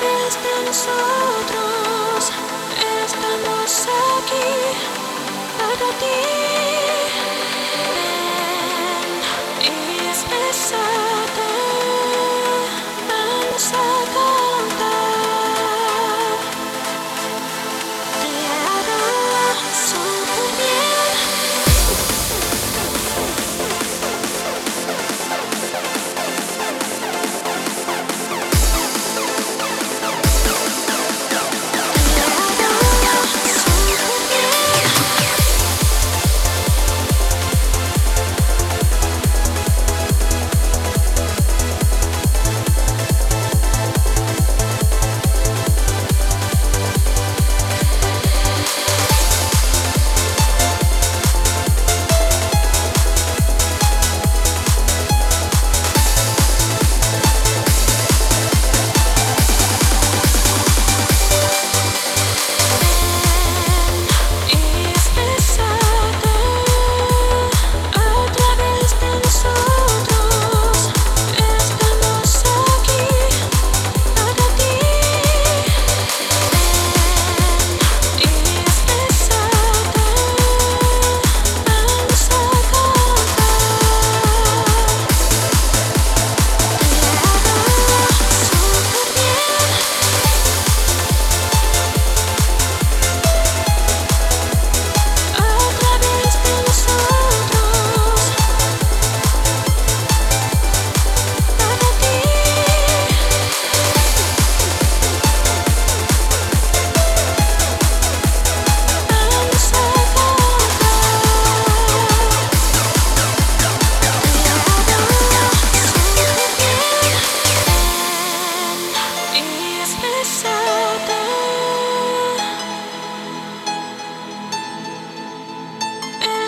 vez de nosotros.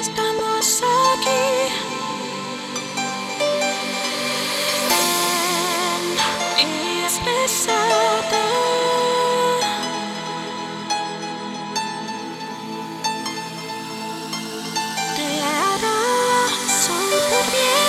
estamos aquí. Y es pesada. Te hará sonreír.